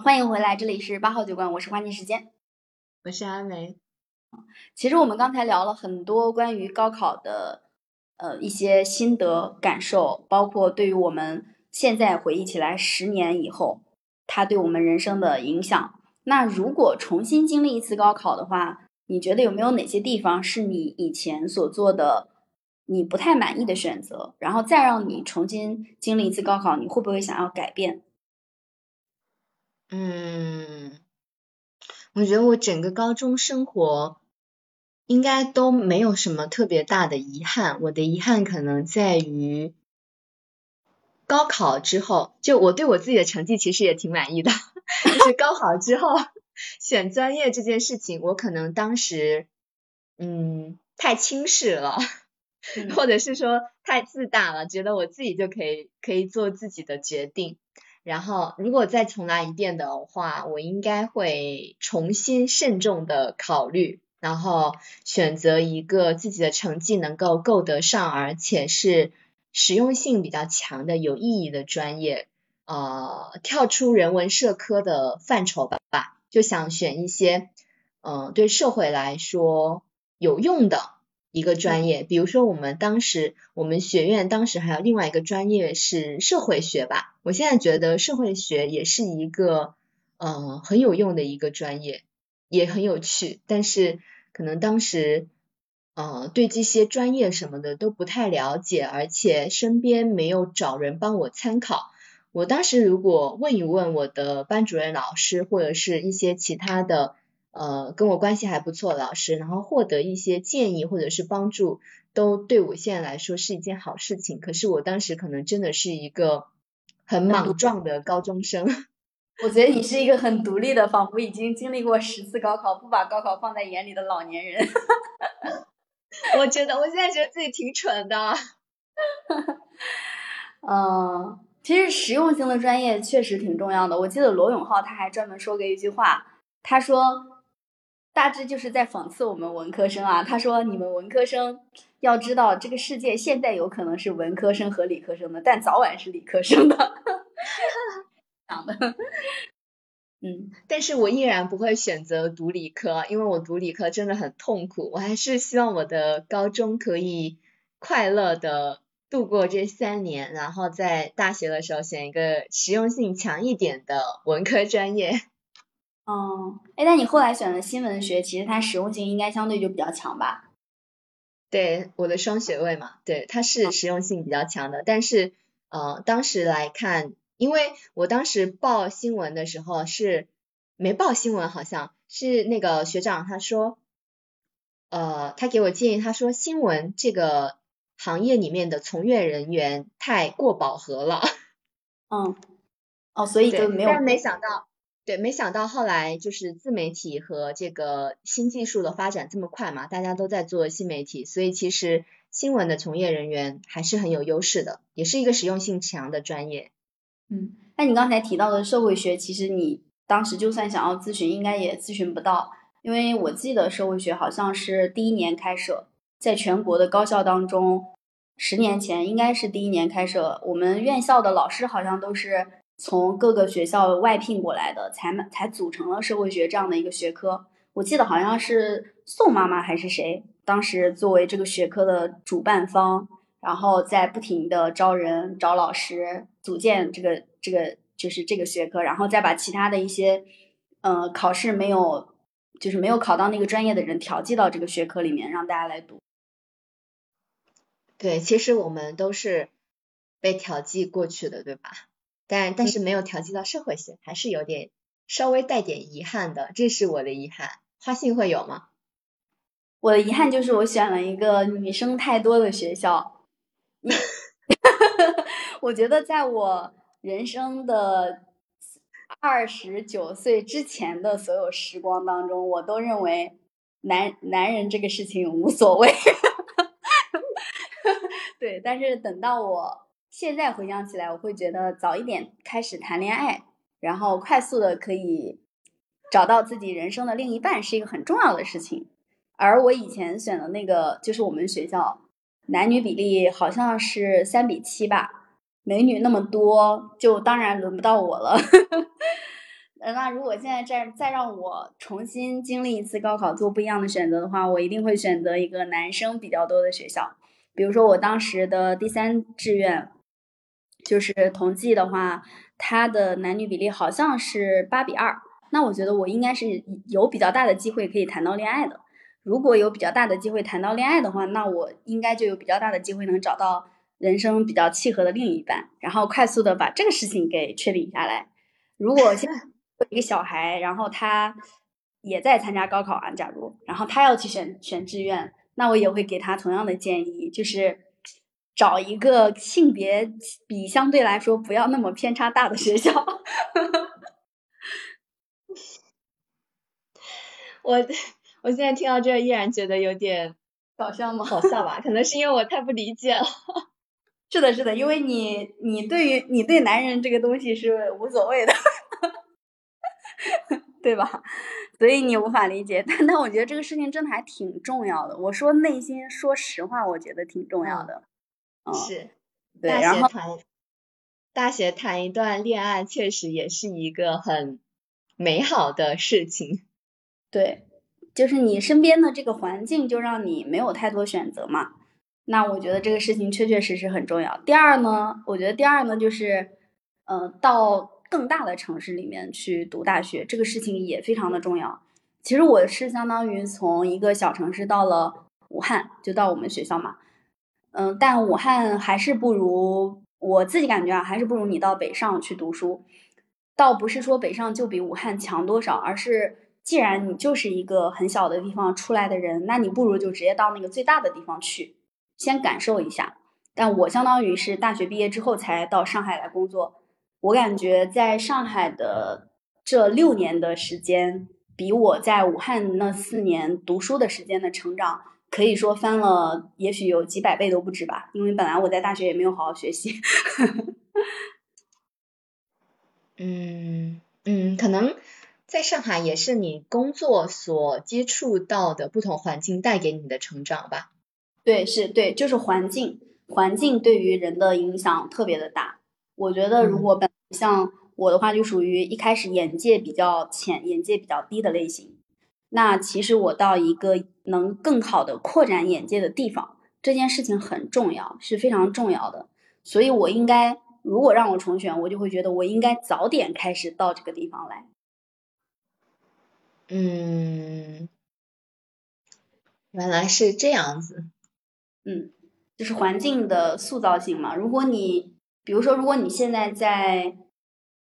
欢迎回来，这里是八号酒馆，我是花念时间，我是阿梅。其实我们刚才聊了很多关于高考的呃一些心得感受，包括对于我们现在回忆起来十年以后，它对我们人生的影响。那如果重新经历一次高考的话，你觉得有没有哪些地方是你以前所做的你不太满意的选择？然后再让你重新经历一次高考，你会不会想要改变？嗯，我觉得我整个高中生活应该都没有什么特别大的遗憾。我的遗憾可能在于高考之后，就我对我自己的成绩其实也挺满意的。就是高考之后选专业这件事情，我可能当时嗯太轻视了，或者是说太自大了，觉得我自己就可以可以做自己的决定。然后，如果再重来一遍的话，我应该会重新慎重的考虑，然后选择一个自己的成绩能够够得上，而且是实用性比较强的、有意义的专业，呃，跳出人文社科的范畴吧，就想选一些，嗯，对社会来说有用的。一个专业，比如说我们当时我们学院当时还有另外一个专业是社会学吧，我现在觉得社会学也是一个呃很有用的一个专业，也很有趣，但是可能当时呃对这些专业什么的都不太了解，而且身边没有找人帮我参考。我当时如果问一问我的班主任老师或者是一些其他的。呃，跟我关系还不错的老师，然后获得一些建议或者是帮助，都对我现在来说是一件好事情。可是我当时可能真的是一个很莽撞的高中生。我觉得你是一个很独立的，仿佛已经经历过十次高考，不把高考放在眼里的老年人。我觉得我现在觉得自己挺蠢的。嗯，其实实用性的专业确实挺重要的。我记得罗永浩他还专门说过一句话，他说。大致就是在讽刺我们文科生啊，他说你们文科生要知道，这个世界现在有可能是文科生和理科生的，但早晚是理科生的。讲的，嗯，但是我依然不会选择读理科，因为我读理科真的很痛苦。我还是希望我的高中可以快乐的度过这三年，然后在大学的时候选一个实用性强一点的文科专业。哦，哎，那你后来选了新闻学，其实它实用性应该相对就比较强吧？对，我的双学位嘛，对，它是实用性比较强的。但是，呃，当时来看，因为我当时报新闻的时候是没报新闻，好像是那个学长他说，呃，他给我建议，他说新闻这个行业里面的从业人员太过饱和了。嗯，哦，所以就没有，但没想到。对，没想到后来就是自媒体和这个新技术的发展这么快嘛，大家都在做新媒体，所以其实新闻的从业人员还是很有优势的，也是一个实用性强的专业。嗯，那你刚才提到的社会学，其实你当时就算想要咨询，应该也咨询不到，因为我记得社会学好像是第一年开设，在全国的高校当中，十年前应该是第一年开设，我们院校的老师好像都是。从各个学校外聘过来的，才才组成了社会学这样的一个学科。我记得好像是宋妈妈还是谁，当时作为这个学科的主办方，然后在不停的招人、找老师，组建这个这个就是这个学科，然后再把其他的一些呃考试没有就是没有考到那个专业的人调剂到这个学科里面，让大家来读。对，其实我们都是被调剂过去的，对吧？但但是没有调剂到社会学，还是有点稍微带点遗憾的，这是我的遗憾。花信会有吗？我的遗憾就是我选了一个女生太多的学校。我觉得在我人生的二十九岁之前的所有时光当中，我都认为男男人这个事情无所谓。对，但是等到我。现在回想起来，我会觉得早一点开始谈恋爱，然后快速的可以找到自己人生的另一半，是一个很重要的事情。而我以前选的那个，就是我们学校男女比例好像是三比七吧，美女那么多，就当然轮不到我了。那如果现在再再让我重新经历一次高考，做不一样的选择的话，我一定会选择一个男生比较多的学校。比如说我当时的第三志愿，就是同济的话，它的男女比例好像是八比二。那我觉得我应该是有比较大的机会可以谈到恋爱的。如果有比较大的机会谈到恋爱的话，那我应该就有比较大的机会能找到人生比较契合的另一半，然后快速的把这个事情给确定下来。如果现在有一个小孩，然后他也在参加高考啊，假如，然后他要去选选志愿，那我也会给他同样的建议，就是找一个性别比相对来说不要那么偏差大的学校。我我现在听到这依然觉得有点搞笑吗？好笑吧？可能是因为我太不理解了。是的，是的，因为你你对于你对男人这个东西是无所谓的，对吧？所以你无法理解。但但我觉得这个事情真的还挺重要的。我说内心说实话，我觉得挺重要的。嗯，是。对，然后谈大学谈一段恋爱，确实也是一个很美好的事情。对，就是你身边的这个环境就让你没有太多选择嘛。那我觉得这个事情确确实实很重要。第二呢，我觉得第二呢就是，嗯，到更大的城市里面去读大学，这个事情也非常的重要。其实我是相当于从一个小城市到了武汉，就到我们学校嘛。嗯，但武汉还是不如我自己感觉啊，还是不如你到北上去读书。倒不是说北上就比武汉强多少，而是。既然你就是一个很小的地方出来的人，那你不如就直接到那个最大的地方去，先感受一下。但我相当于是大学毕业之后才到上海来工作，我感觉在上海的这六年的时间，比我在武汉那四年读书的时间的成长，可以说翻了，也许有几百倍都不止吧。因为本来我在大学也没有好好学习。嗯嗯，可能。在上海也是你工作所接触到的不同环境带给你的成长吧？对，是对，就是环境，环境对于人的影响特别的大。我觉得如果本像我的话，就属于一开始眼界比较浅、眼界比较低的类型。那其实我到一个能更好的扩展眼界的地方，这件事情很重要，是非常重要的。所以我应该，如果让我重选，我就会觉得我应该早点开始到这个地方来。嗯，原来是这样子。嗯，就是环境的塑造性嘛。如果你，比如说，如果你现在在，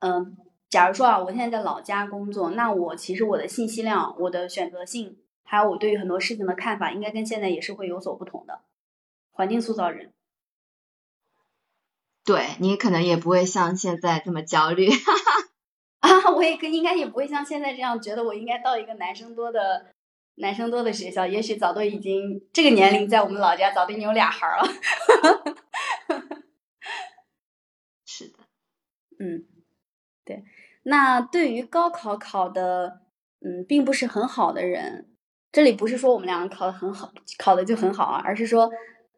嗯，假如说啊，我现在在老家工作，那我其实我的信息量、我的选择性，还有我对于很多事情的看法，应该跟现在也是会有所不同的。环境塑造人。对你可能也不会像现在这么焦虑。哈哈。啊，我也应该也不会像现在这样觉得，我应该到一个男生多的男生多的学校，也许早都已经这个年龄，在我们老家早都已经有俩孩儿了。是的，嗯，对。那对于高考考的嗯并不是很好的人，这里不是说我们两个考的很好，考的就很好啊，而是说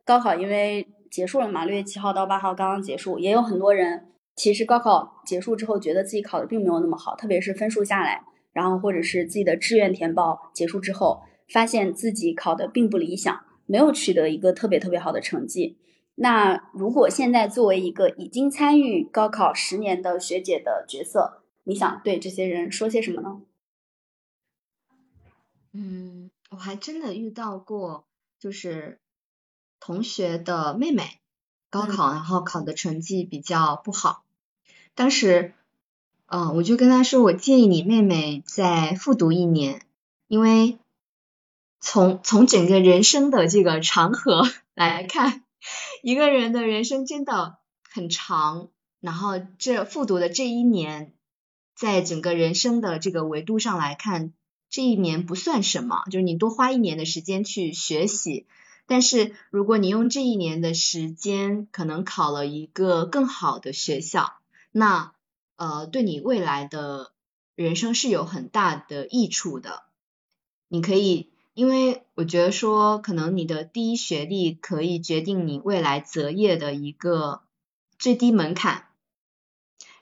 高考因为结束了嘛，六月七号到八号刚刚结束，也有很多人。其实高考结束之后，觉得自己考的并没有那么好，特别是分数下来，然后或者是自己的志愿填报结束之后，发现自己考的并不理想，没有取得一个特别特别好的成绩。那如果现在作为一个已经参与高考十年的学姐的角色，你想对这些人说些什么呢？嗯，我还真的遇到过，就是同学的妹妹。高考，然后考的成绩比较不好。当时，嗯，我就跟他说，我建议你妹妹再复读一年，因为从从整个人生的这个长河 来看，一个人的人生真的很长。然后这复读的这一年，在整个人生的这个维度上来看，这一年不算什么，就是你多花一年的时间去学习。但是如果你用这一年的时间，可能考了一个更好的学校，那呃对你未来的人生是有很大的益处的。你可以，因为我觉得说，可能你的第一学历可以决定你未来择业的一个最低门槛。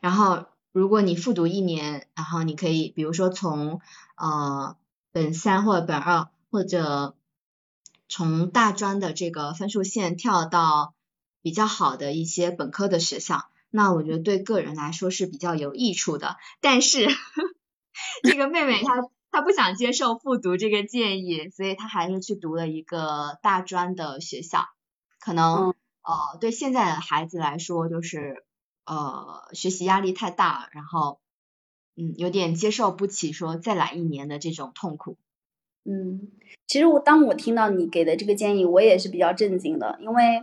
然后。如果你复读一年，然后你可以比如说从呃本三或者本二或者从大专的这个分数线跳到比较好的一些本科的学校，那我觉得对个人来说是比较有益处的。但是 这个妹妹她她不想接受复读这个建议，所以她还是去读了一个大专的学校。可能呃对现在的孩子来说，就是呃学习压力太大，然后嗯有点接受不起说再来一年的这种痛苦。嗯，其实我当我听到你给的这个建议，我也是比较震惊的，因为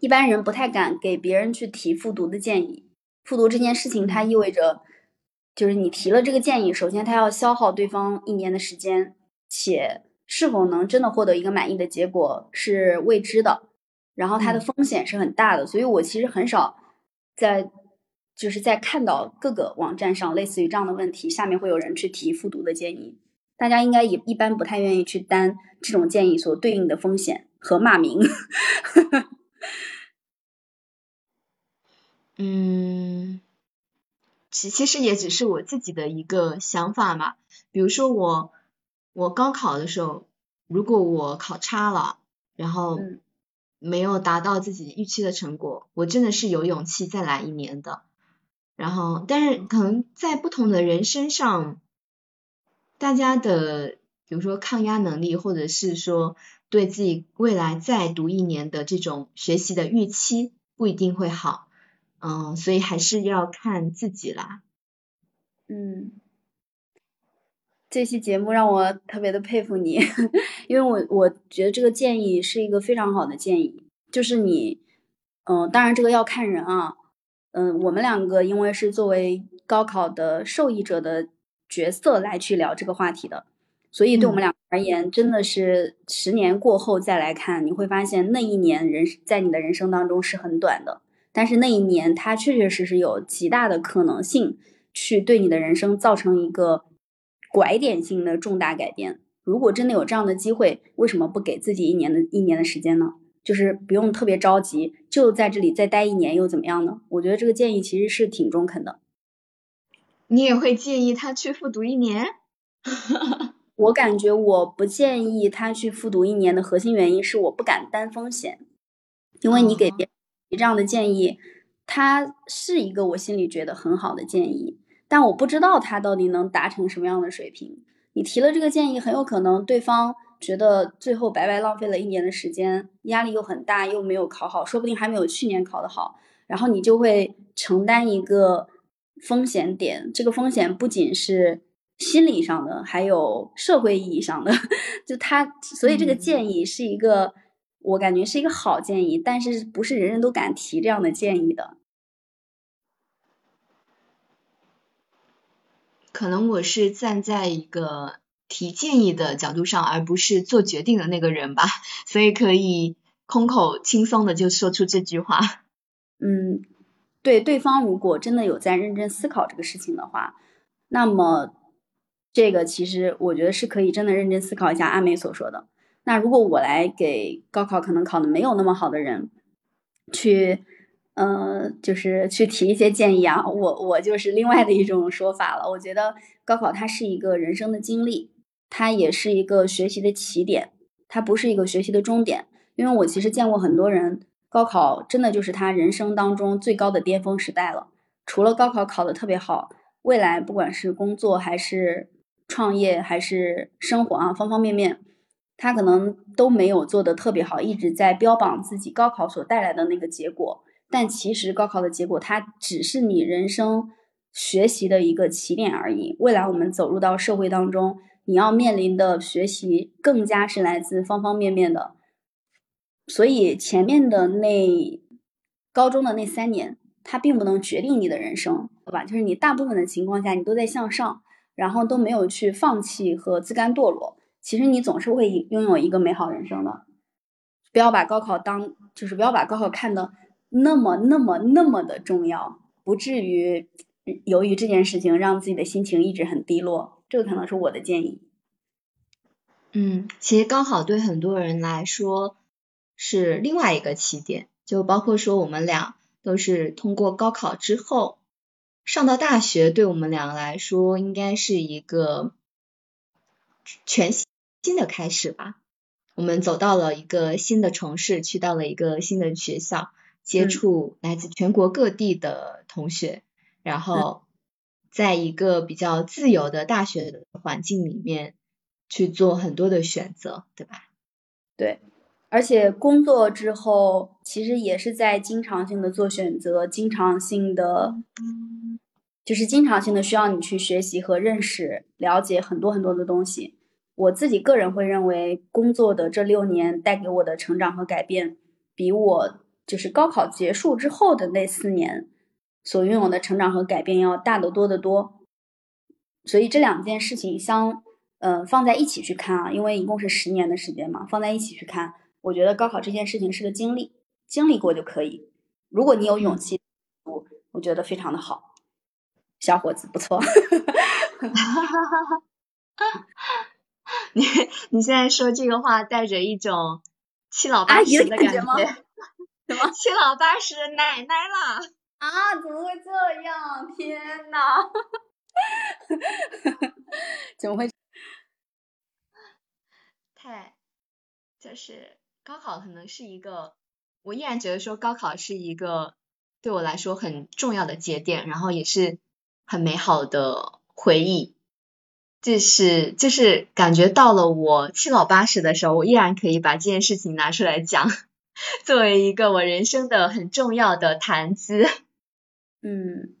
一般人不太敢给别人去提复读的建议。复读这件事情，它意味着就是你提了这个建议，首先它要消耗对方一年的时间，且是否能真的获得一个满意的结果是未知的，然后它的风险是很大的。所以我其实很少在就是在看到各个网站上类似于这样的问题，下面会有人去提复读的建议。大家应该也一般不太愿意去担这种建议所对应的风险和骂名。嗯，其其实也只是我自己的一个想法嘛。比如说我我高考的时候，如果我考差了，然后没有达到自己预期的成果，我真的是有勇气再来一年的。然后，但是可能在不同的人身上。大家的，比如说抗压能力，或者是说对自己未来再读一年的这种学习的预期，不一定会好，嗯，所以还是要看自己啦。嗯，这期节目让我特别的佩服你，因为我我觉得这个建议是一个非常好的建议，就是你，嗯，当然这个要看人啊，嗯，我们两个因为是作为高考的受益者的。角色来去聊这个话题的，所以对我们俩而言，真的是十年过后再来看，你会发现那一年人在你的人生当中是很短的，但是那一年它确确实实有极大的可能性去对你的人生造成一个拐点性的重大改变。如果真的有这样的机会，为什么不给自己一年的一年的时间呢？就是不用特别着急，就在这里再待一年又怎么样呢？我觉得这个建议其实是挺中肯的。你也会建议他去复读一年？我感觉我不建议他去复读一年的核心原因是我不敢担风险，因为你给别人这样的建议，他是一个我心里觉得很好的建议，但我不知道他到底能达成什么样的水平。你提了这个建议，很有可能对方觉得最后白白浪费了一年的时间，压力又很大，又没有考好，说不定还没有去年考得好，然后你就会承担一个。风险点，这个风险不仅是心理上的，还有社会意义上的。就他，所以这个建议是一个，我感觉是一个好建议，但是不是人人都敢提这样的建议的。可能我是站在一个提建议的角度上，而不是做决定的那个人吧，所以可以空口轻松的就说出这句话。嗯。对对方如果真的有在认真思考这个事情的话，那么这个其实我觉得是可以真的认真思考一下阿美所说的。那如果我来给高考可能考的没有那么好的人去，呃，就是去提一些建议啊，我我就是另外的一种说法了。我觉得高考它是一个人生的经历，它也是一个学习的起点，它不是一个学习的终点。因为我其实见过很多人。高考真的就是他人生当中最高的巅峰时代了。除了高考考得特别好，未来不管是工作还是创业还是生活啊，方方面面，他可能都没有做得特别好，一直在标榜自己高考所带来的那个结果。但其实高考的结果，它只是你人生学习的一个起点而已。未来我们走入到社会当中，你要面临的学习更加是来自方方面面的。所以前面的那高中的那三年，它并不能决定你的人生，对吧？就是你大部分的情况下，你都在向上，然后都没有去放弃和自甘堕落。其实你总是会拥有一个美好人生的。不要把高考当，就是不要把高考看的那么那么那么的重要，不至于由于这件事情让自己的心情一直很低落。这个可能是我的建议。嗯，其实高考对很多人来说。是另外一个起点，就包括说我们俩都是通过高考之后，上到大学对我们俩来说应该是一个全新的开始吧。我们走到了一个新的城市，去到了一个新的学校，接触来自全国各地的同学，然后在一个比较自由的大学的环境里面去做很多的选择，对吧？对，而且工作之后，其实也是在经常性的做选择，经常性的，就是经常性的需要你去学习和认识、了解很多很多的东西。我自己个人会认为，工作的这六年带给我的成长和改变，比我就是高考结束之后的那四年所拥有的成长和改变要大得多得多。所以这两件事情相，呃，放在一起去看啊，因为一共是十年的时间嘛，放在一起去看，我觉得高考这件事情是个经历，经历过就可以。如果你有勇气，我我觉得非常的好，小伙子不错。你你现在说这个话，带着一种七老八十的感觉吗？什么七老八十的奶奶了？啊？怎么会这样？天呐！怎么会？太，就是高考可能是一个，我依然觉得说高考是一个对我来说很重要的节点，然后也是很美好的回忆。就是就是感觉到了我七老八十的时候，我依然可以把这件事情拿出来讲，作为一个我人生的很重要的谈资。嗯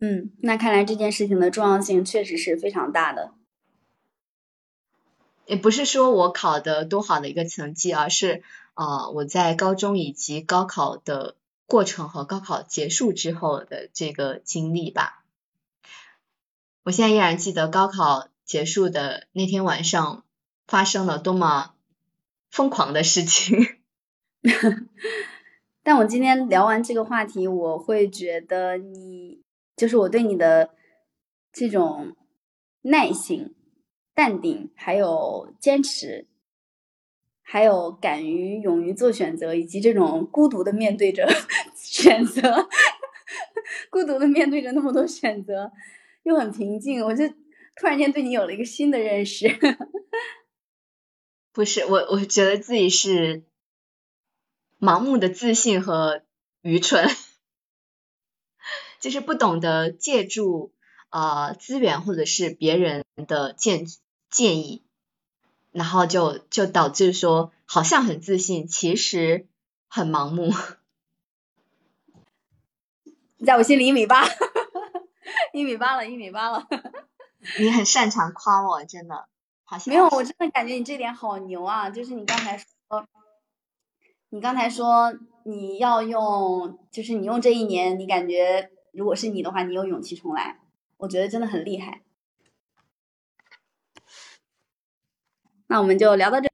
嗯，那看来这件事情的重要性确实是非常大的。也不是说我考的多好的一个成绩，而是啊我在高中以及高考的过程和高考结束之后的这个经历吧。我现在依然记得高考结束的那天晚上发生了多么疯狂的事情。但我今天聊完这个话题，我会觉得你就是我对你的这种耐心、淡定，还有坚持，还有敢于、勇于做选择，以及这种孤独的面对着 选择，孤独的面对着那么多选择。又很平静，我就突然间对你有了一个新的认识。不是我，我觉得自己是盲目的自信和愚蠢，就是不懂得借助呃资源或者是别人的建建议，然后就就导致说好像很自信，其实很盲目。在我心里一米八。一米八了，一米八了。你很擅长夸我，真的，好像没有，我真的感觉你这点好牛啊！就是你刚才说，你刚才说你要用，就是你用这一年，你感觉如果是你的话，你有勇气重来，我觉得真的很厉害。那我们就聊到这。